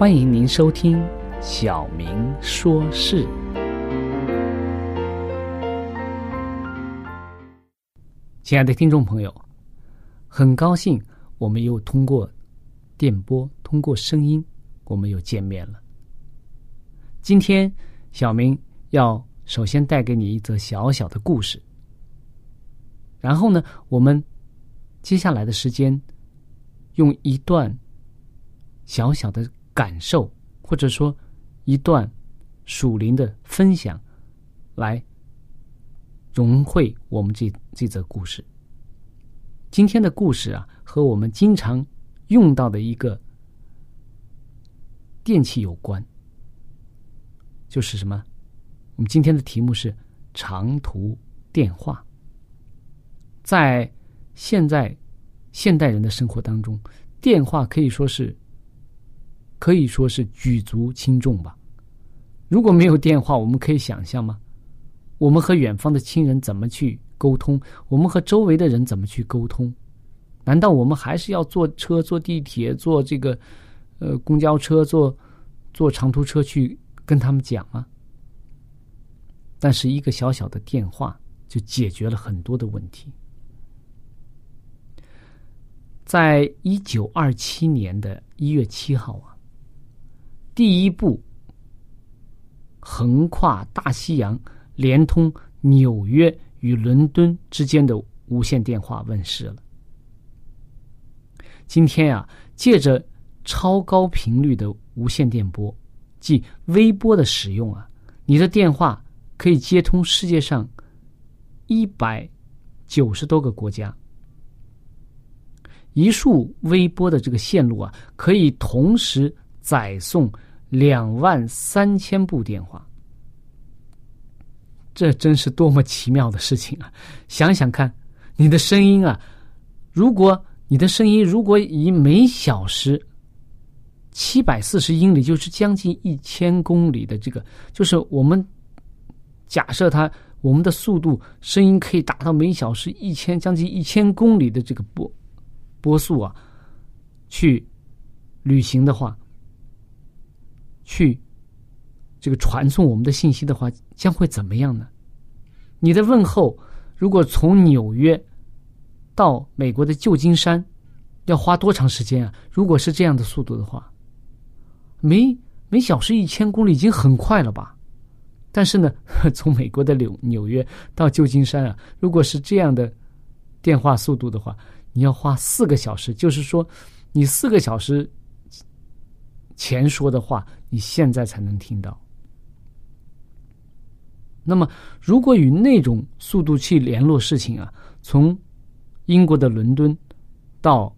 欢迎您收听《小明说事》。亲爱的听众朋友，很高兴我们又通过电波、通过声音，我们又见面了。今天，小明要首先带给你一则小小的故事，然后呢，我们接下来的时间用一段小小的。感受，或者说一段属灵的分享，来融汇我们这这则故事。今天的故事啊，和我们经常用到的一个电器有关，就是什么？我们今天的题目是长途电话。在现在现代人的生活当中，电话可以说是。可以说是举足轻重吧。如果没有电话，我们可以想象吗？我们和远方的亲人怎么去沟通？我们和周围的人怎么去沟通？难道我们还是要坐车、坐地铁、坐这个呃公交车、坐坐长途车去跟他们讲吗？但是一个小小的电话就解决了很多的问题。在一九二七年的一月七号啊。第一部横跨大西洋、连通纽约与伦敦之间的无线电话问世了。今天啊，借着超高频率的无线电波，即微波的使用啊，你的电话可以接通世界上一百九十多个国家。一束微波的这个线路啊，可以同时载送。两万三千部电话，这真是多么奇妙的事情啊！想想看，你的声音啊，如果你的声音如果以每小时七百四十英里，就是将近一千公里的这个，就是我们假设它我们的速度，声音可以达到每小时一千将近一千公里的这个波波速啊，去旅行的话。去这个传送我们的信息的话，将会怎么样呢？你的问候如果从纽约到美国的旧金山，要花多长时间啊？如果是这样的速度的话，每每小时一千公里已经很快了吧？但是呢，从美国的纽纽约到旧金山啊，如果是这样的电话速度的话，你要花四个小时，就是说，你四个小时。前说的话，你现在才能听到。那么，如果与那种速度器联络事情啊，从英国的伦敦到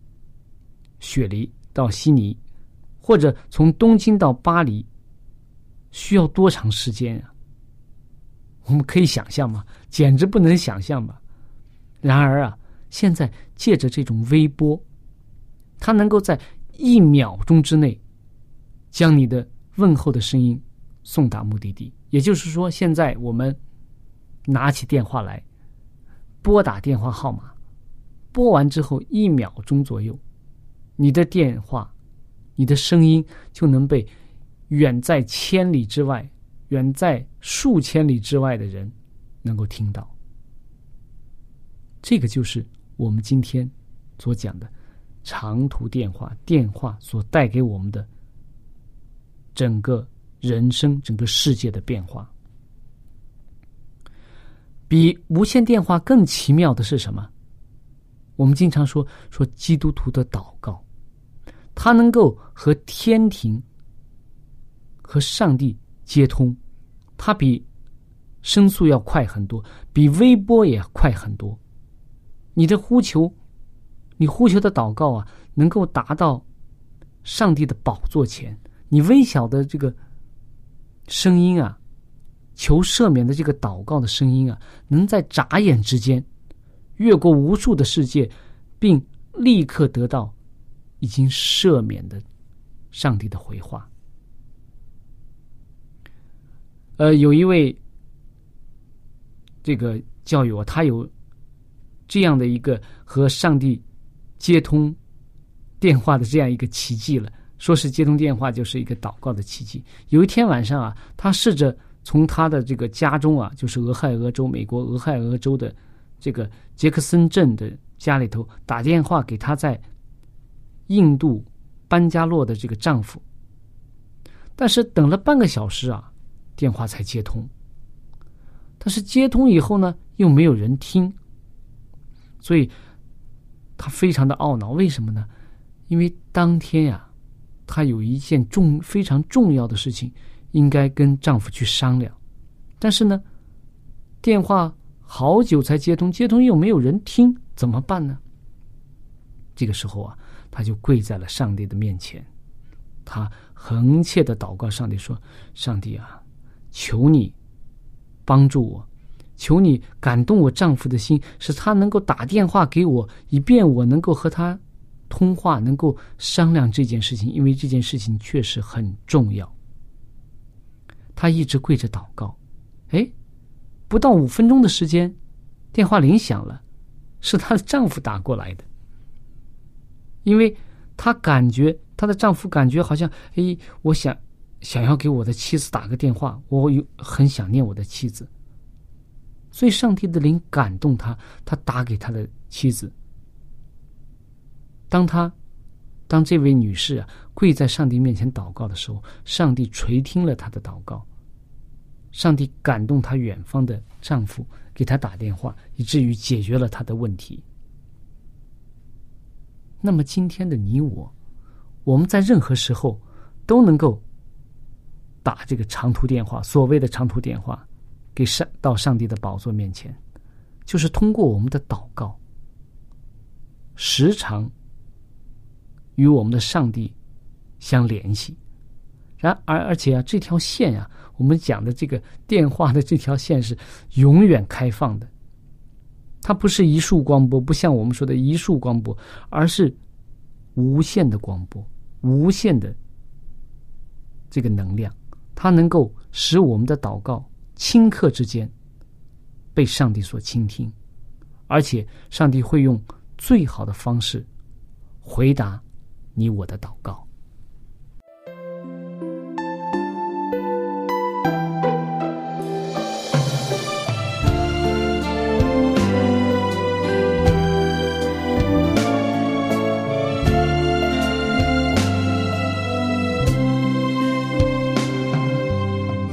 雪梨到悉尼，或者从东京到巴黎，需要多长时间啊？我们可以想象吗？简直不能想象吧。然而啊，现在借着这种微波，它能够在一秒钟之内将你的问候的声音送达目的地。也就是说，现在我们拿起电话来拨打电话号码，拨完之后一秒钟左右，你的电话、你的声音就能被远在千里之外、远在数千里之外的人能够听到。这个就是我们今天所讲的长途电话，电话所带给我们的整个。人生整个世界的变化，比无线电话更奇妙的是什么？我们经常说说基督徒的祷告，它能够和天庭、和上帝接通，它比声速要快很多，比微波也快很多。你的呼求，你呼求的祷告啊，能够达到上帝的宝座前，你微小的这个。声音啊，求赦免的这个祷告的声音啊，能在眨眼之间越过无数的世界，并立刻得到已经赦免的上帝的回话。呃，有一位这个教友啊，他有这样的一个和上帝接通电话的这样一个奇迹了。说是接通电话就是一个祷告的奇迹。有一天晚上啊，他试着从他的这个家中啊，就是俄亥俄州美国俄亥俄州的这个杰克森镇的家里头打电话给他在印度班加洛的这个丈夫，但是等了半个小时啊，电话才接通。但是接通以后呢，又没有人听，所以他非常的懊恼。为什么呢？因为当天呀。她有一件重非常重要的事情，应该跟丈夫去商量，但是呢，电话好久才接通，接通又没有人听，怎么办呢？这个时候啊，她就跪在了上帝的面前，她横切的祷告上帝说：“上帝啊，求你帮助我，求你感动我丈夫的心，使他能够打电话给我，以便我能够和他。”通话能够商量这件事情，因为这件事情确实很重要。她一直跪着祷告，哎，不到五分钟的时间，电话铃响了，是她的丈夫打过来的。因为她感觉她的丈夫感觉好像，哎，我想想要给我的妻子打个电话，我有很想念我的妻子，所以上帝的灵感动他，他打给他的妻子。当他，当这位女士啊跪在上帝面前祷告的时候，上帝垂听了她的祷告。上帝感动她远方的丈夫，给她打电话，以至于解决了她的问题。那么今天的你我，我们在任何时候都能够打这个长途电话，所谓的长途电话，给上到上帝的宝座面前，就是通过我们的祷告，时常。与我们的上帝相联系，然而而且啊，这条线啊，我们讲的这个电话的这条线是永远开放的，它不是一束光波，不像我们说的一束光波，而是无限的光波，无限的这个能量，它能够使我们的祷告顷刻之间被上帝所倾听，而且上帝会用最好的方式回答。你我的祷告。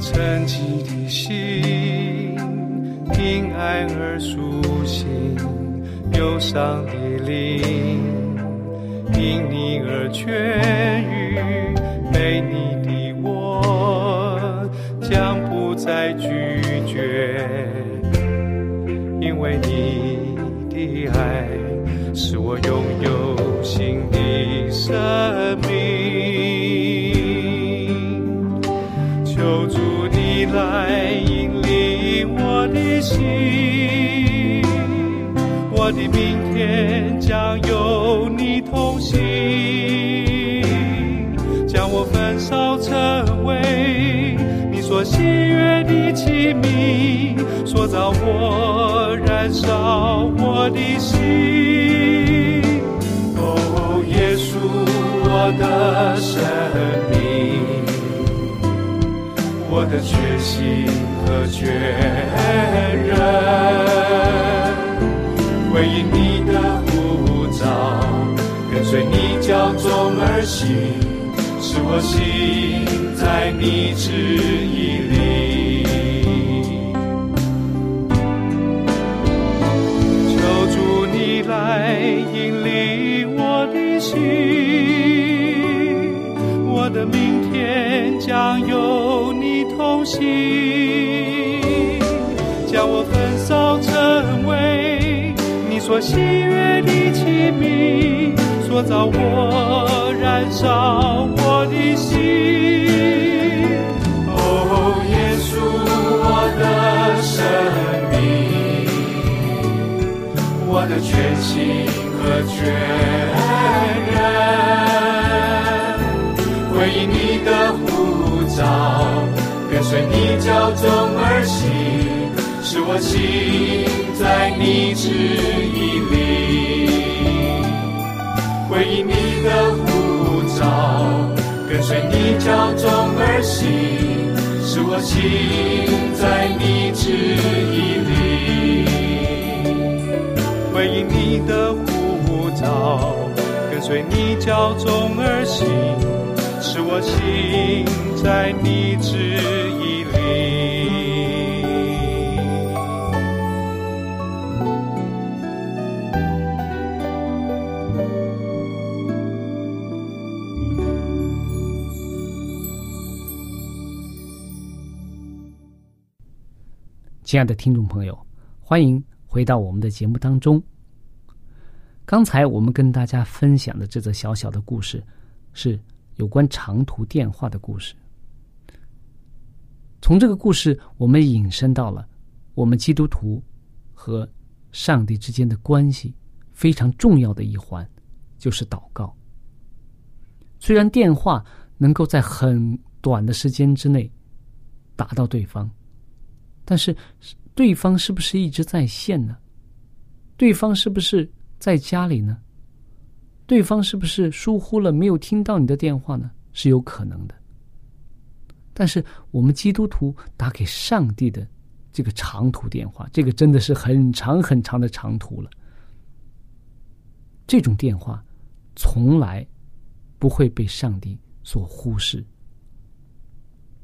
沉寂的心，因爱而苏醒，忧伤的灵。因你而痊愈。被你的我将不再拒绝，因为你的爱是我拥有新的生所喜悦的器皿，塑造我，燃烧我的心。哦，耶稣，我的生命。我的决心和确认，回应你的呼召，跟随你脚中而行，使我心在你旨意里。求主你来引领我的心，我的明天将有你同行，将我焚烧成为你所喜悦的器皿，塑造我，燃烧我的心。哦，耶稣，我的生命。我的全心和全人，回应你的呼召，跟随你脚中而行，使我心在你旨意里。回应你的早，跟随你脚中而行，使我心在你旨意里。回应你的呼召，跟随你脚中而行，使我心在你旨亲爱的听众朋友，欢迎回到我们的节目当中。刚才我们跟大家分享的这则小小的故事，是有关长途电话的故事。从这个故事，我们引申到了我们基督徒和上帝之间的关系非常重要的一环，就是祷告。虽然电话能够在很短的时间之内打到对方，但是对方是不是一直在线呢？对方是不是在家里呢？对方是不是疏忽了没有听到你的电话呢？是有可能的。但是我们基督徒打给上帝的这个长途电话，这个真的是很长很长的长途了。这种电话从来不会被上帝所忽视。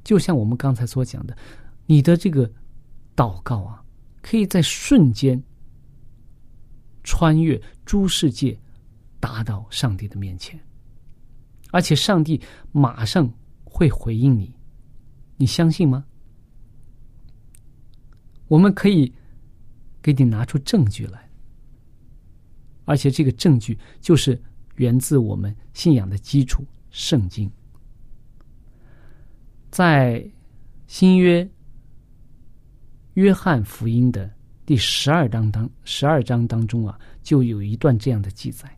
就像我们刚才所讲的，你的这个祷告啊，可以在瞬间穿越诸世界，达到上帝的面前，而且上帝马上会回应你。你相信吗？我们可以给你拿出证据来，而且这个证据就是源自我们信仰的基础——圣经。在新约约翰福音的第十二章当十二章当中啊，就有一段这样的记载。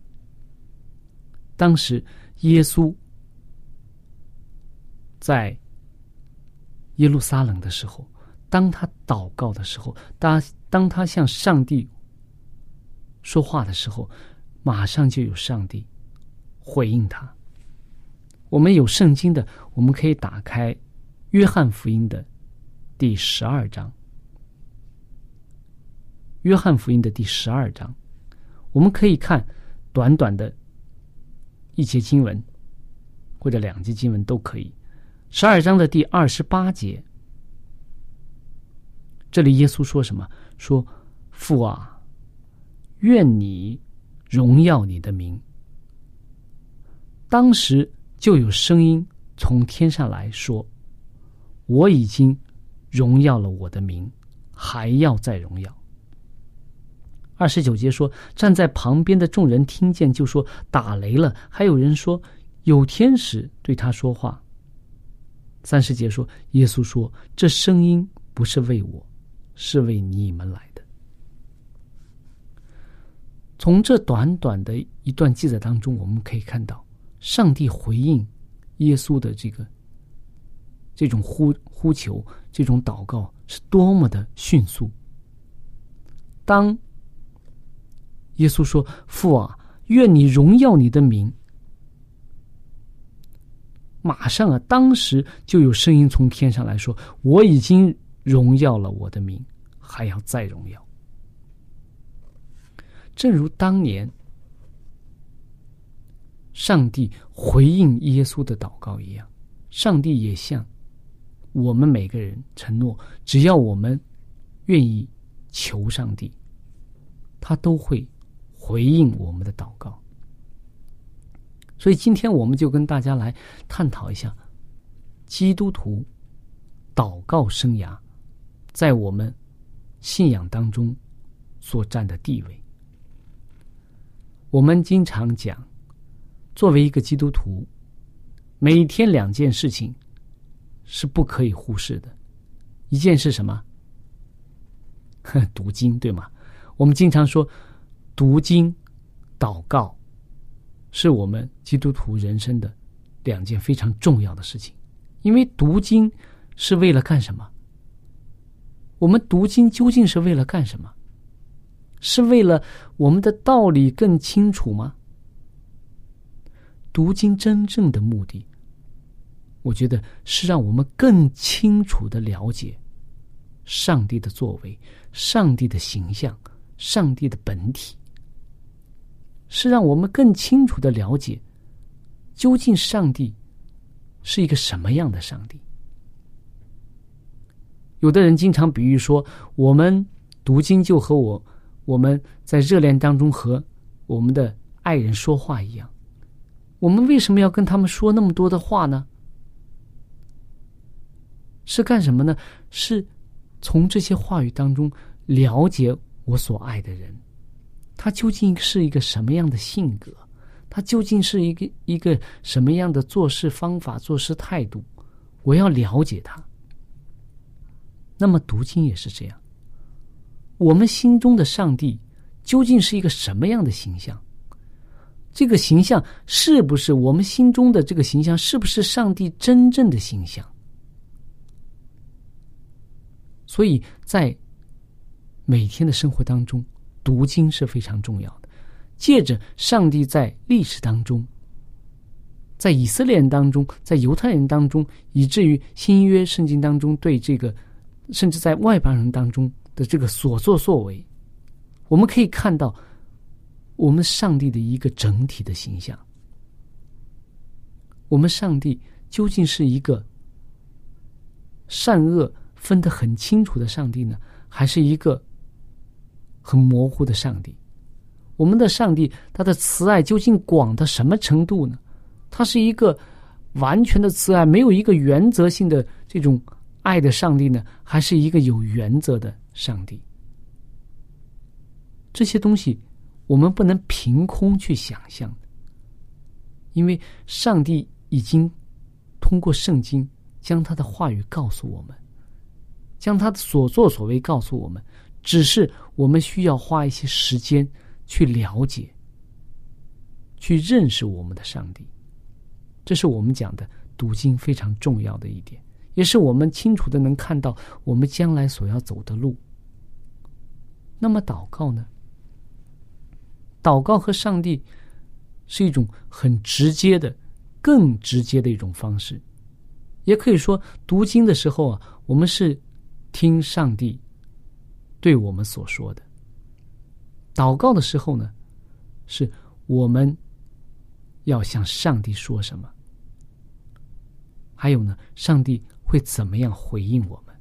当时耶稣在耶路撒冷的时候，当他祷告的时候，当当他向上帝说话的时候，马上就有上帝回应他。我们有圣经的，我们可以打开《约翰福音》的第十二章，《约翰福音》的第十二章，我们可以看短短的一节经文，或者两节经文都可以。十二章的第二十八节，这里耶稣说什么？说父啊，愿你荣耀你的名。当时就有声音从天上来说：“我已经荣耀了我的名，还要再荣耀。”二十九节说，站在旁边的众人听见，就说：“打雷了。”还有人说：“有天使对他说话。”三十节说：“耶稣说，这声音不是为我，是为你们来的。”从这短短的一段记载当中，我们可以看到，上帝回应耶稣的这个这种呼呼求、这种祷告是多么的迅速。当耶稣说：“父啊，愿你荣耀你的名。”马上啊，当时就有声音从天上来说：“我已经荣耀了我的名，还要再荣耀。”正如当年上帝回应耶稣的祷告一样，上帝也向我们每个人承诺：只要我们愿意求上帝，他都会。回应我们的祷告，所以今天我们就跟大家来探讨一下基督徒祷告生涯在我们信仰当中所占的地位。我们经常讲，作为一个基督徒，每天两件事情是不可以忽视的。一件是什么？读经，对吗？我们经常说。读经、祷告，是我们基督徒人生的两件非常重要的事情。因为读经是为了干什么？我们读经究竟是为了干什么？是为了我们的道理更清楚吗？读经真正的目的，我觉得是让我们更清楚的了解上帝的作为、上帝的形象、上帝的本体。是让我们更清楚的了解，究竟上帝是一个什么样的上帝。有的人经常比喻说，我们读经就和我我们在热恋当中和我们的爱人说话一样。我们为什么要跟他们说那么多的话呢？是干什么呢？是从这些话语当中了解我所爱的人。他究竟是一个什么样的性格？他究竟是一个一个什么样的做事方法、做事态度？我要了解他。那么读经也是这样。我们心中的上帝究竟是一个什么样的形象？这个形象是不是我们心中的这个形象？是不是上帝真正的形象？所以在每天的生活当中。读经是非常重要的，借着上帝在历史当中，在以色列人当中，在犹太人当中，以至于新约圣经当中对这个，甚至在外邦人当中的这个所作所为，我们可以看到我们上帝的一个整体的形象。我们上帝究竟是一个善恶分得很清楚的上帝呢，还是一个？很模糊的上帝，我们的上帝，他的慈爱究竟广到什么程度呢？他是一个完全的慈爱，没有一个原则性的这种爱的上帝呢，还是一个有原则的上帝？这些东西我们不能凭空去想象，因为上帝已经通过圣经将他的话语告诉我们，将他的所作所为告诉我们。只是我们需要花一些时间去了解、去认识我们的上帝，这是我们讲的读经非常重要的一点，也是我们清楚的能看到我们将来所要走的路。那么祷告呢？祷告和上帝是一种很直接的、更直接的一种方式，也可以说读经的时候啊，我们是听上帝。对我们所说的，祷告的时候呢，是我们要向上帝说什么？还有呢，上帝会怎么样回应我们？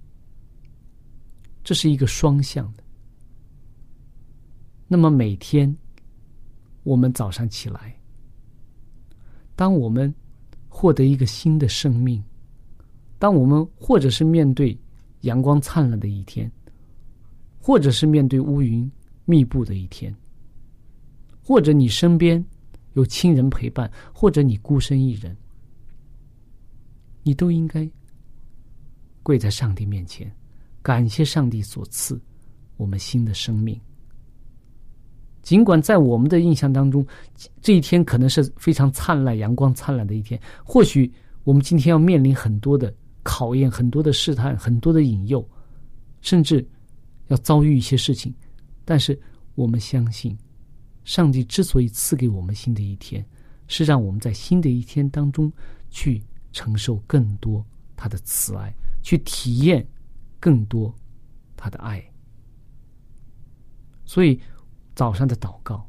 这是一个双向的。那么每天我们早上起来，当我们获得一个新的生命。当我们或者是面对阳光灿烂的一天，或者是面对乌云密布的一天，或者你身边有亲人陪伴，或者你孤身一人，你都应该跪在上帝面前，感谢上帝所赐我们新的生命。尽管在我们的印象当中，这一天可能是非常灿烂、阳光灿烂的一天，或许我们今天要面临很多的考验、很多的试探、很多的引诱，甚至。要遭遇一些事情，但是我们相信，上帝之所以赐给我们新的一天，是让我们在新的一天当中去承受更多他的慈爱，去体验更多他的爱。所以，早上的祷告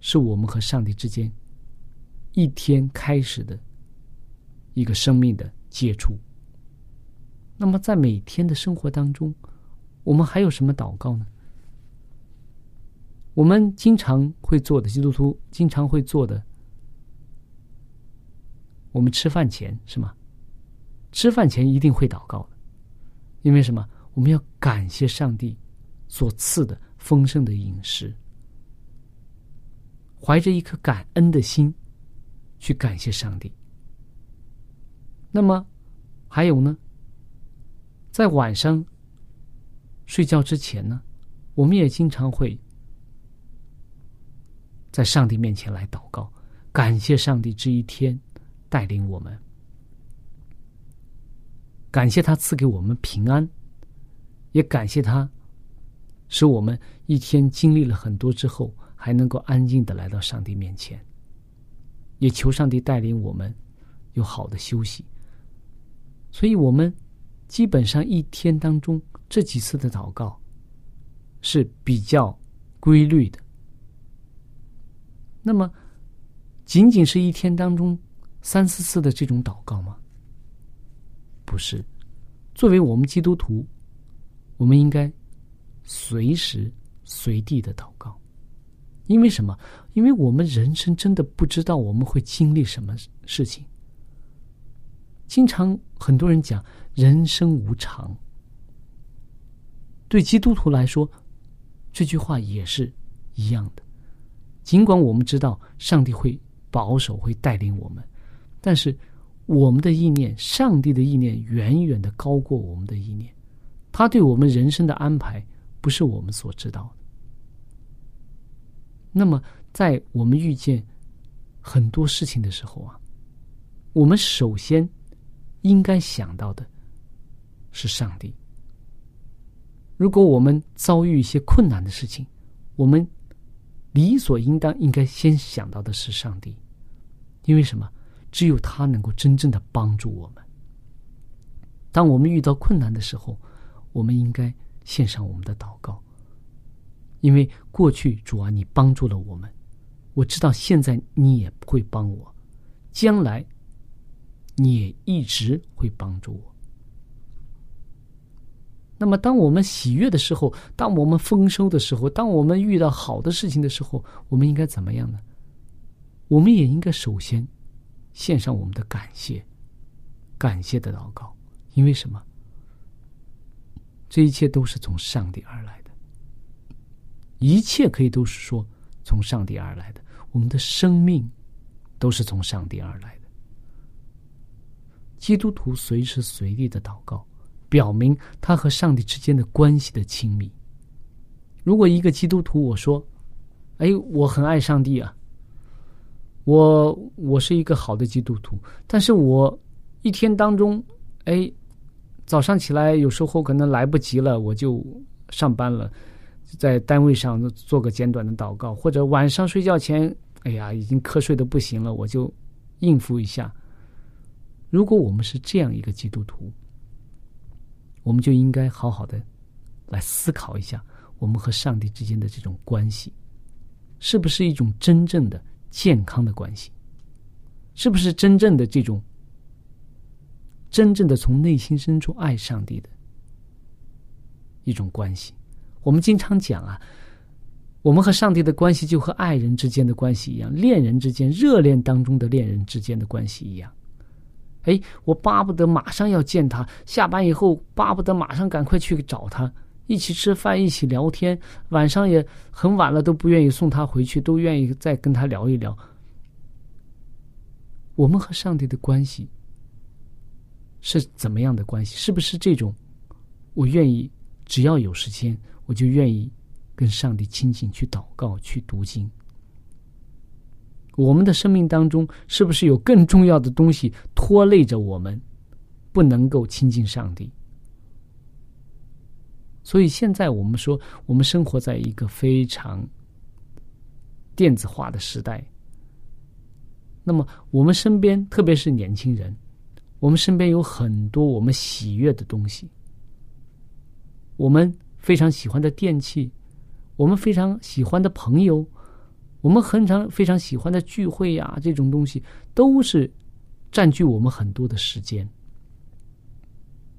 是我们和上帝之间一天开始的一个生命的接触。那么，在每天的生活当中，我们还有什么祷告呢？我们经常会做的，基督徒经常会做的，我们吃饭前是吗？吃饭前一定会祷告的，因为什么？我们要感谢上帝所赐的丰盛的饮食，怀着一颗感恩的心去感谢上帝。那么还有呢？在晚上。睡觉之前呢，我们也经常会在上帝面前来祷告，感谢上帝这一天带领我们，感谢他赐给我们平安，也感谢他使我们一天经历了很多之后，还能够安静的来到上帝面前，也求上帝带领我们有好的休息。所以，我们基本上一天当中。这几次的祷告是比较规律的。那么，仅仅是一天当中三四次的这种祷告吗？不是。作为我们基督徒，我们应该随时随地的祷告。因为什么？因为我们人生真的不知道我们会经历什么事情。经常很多人讲人生无常。对基督徒来说，这句话也是一样的。尽管我们知道上帝会保守、会带领我们，但是我们的意念，上帝的意念远远的高过我们的意念。他对我们人生的安排不是我们所知道的。那么，在我们遇见很多事情的时候啊，我们首先应该想到的是上帝。如果我们遭遇一些困难的事情，我们理所应当应该先想到的是上帝，因为什么？只有他能够真正的帮助我们。当我们遇到困难的时候，我们应该献上我们的祷告，因为过去主啊，你帮助了我们，我知道现在你也会帮我，将来你也一直会帮助我。那么，当我们喜悦的时候，当我们丰收的时候，当我们遇到好的事情的时候，我们应该怎么样呢？我们也应该首先献上我们的感谢，感谢的祷告。因为什么？这一切都是从上帝而来的，一切可以都是说从上帝而来的。我们的生命都是从上帝而来的。基督徒随时随地的祷告。表明他和上帝之间的关系的亲密。如果一个基督徒我说：“哎，我很爱上帝啊，我我是一个好的基督徒。”但是我一天当中，哎，早上起来有时候可能来不及了，我就上班了，在单位上做个简短的祷告，或者晚上睡觉前，哎呀，已经瞌睡的不行了，我就应付一下。如果我们是这样一个基督徒，我们就应该好好的来思考一下，我们和上帝之间的这种关系，是不是一种真正的健康的关系？是不是真正的这种真正的从内心深处爱上帝的一种关系？我们经常讲啊，我们和上帝的关系就和爱人之间的关系一样，恋人之间热恋当中的恋人之间的关系一样。哎，我巴不得马上要见他，下班以后巴不得马上赶快去找他，一起吃饭，一起聊天，晚上也很晚了都不愿意送他回去，都愿意再跟他聊一聊。我们和上帝的关系是怎么样的关系？是不是这种？我愿意，只要有时间，我就愿意跟上帝亲近，去祷告，去读经。我们的生命当中，是不是有更重要的东西拖累着我们，不能够亲近上帝？所以现在我们说，我们生活在一个非常电子化的时代。那么，我们身边，特别是年轻人，我们身边有很多我们喜悦的东西，我们非常喜欢的电器，我们非常喜欢的朋友。我们很常非常喜欢的聚会呀，这种东西都是占据我们很多的时间。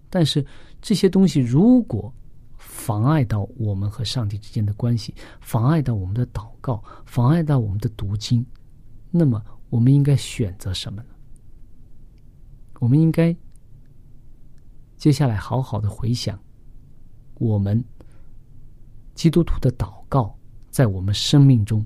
但是这些东西如果妨碍到我们和上帝之间的关系，妨碍到我们的祷告，妨碍到我们的读经，那么我们应该选择什么呢？我们应该接下来好好的回想我们基督徒的祷告在我们生命中。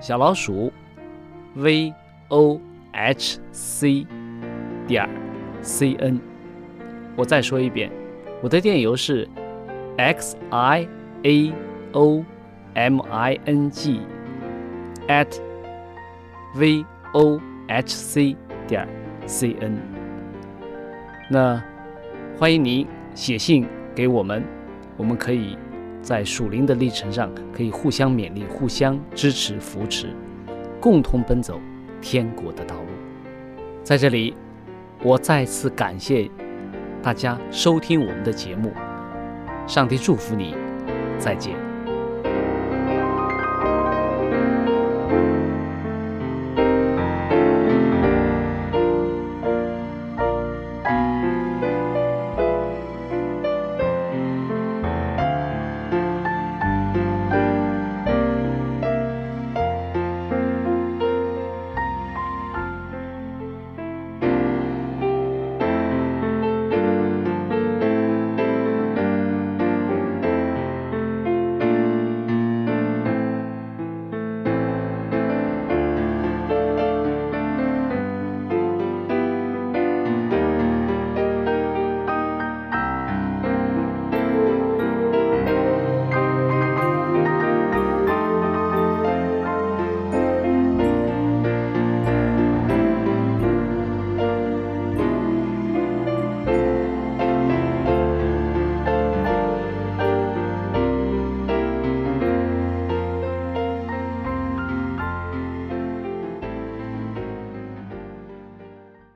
小老鼠，v o h c 点 c n。我再说一遍，我的电邮是 x i a o m i n g at v o h c 点 c n。那欢迎您写信给我们，我们可以。在属灵的历程上，可以互相勉励、互相支持、扶持，共同奔走天国的道路。在这里，我再次感谢大家收听我们的节目。上帝祝福你，再见。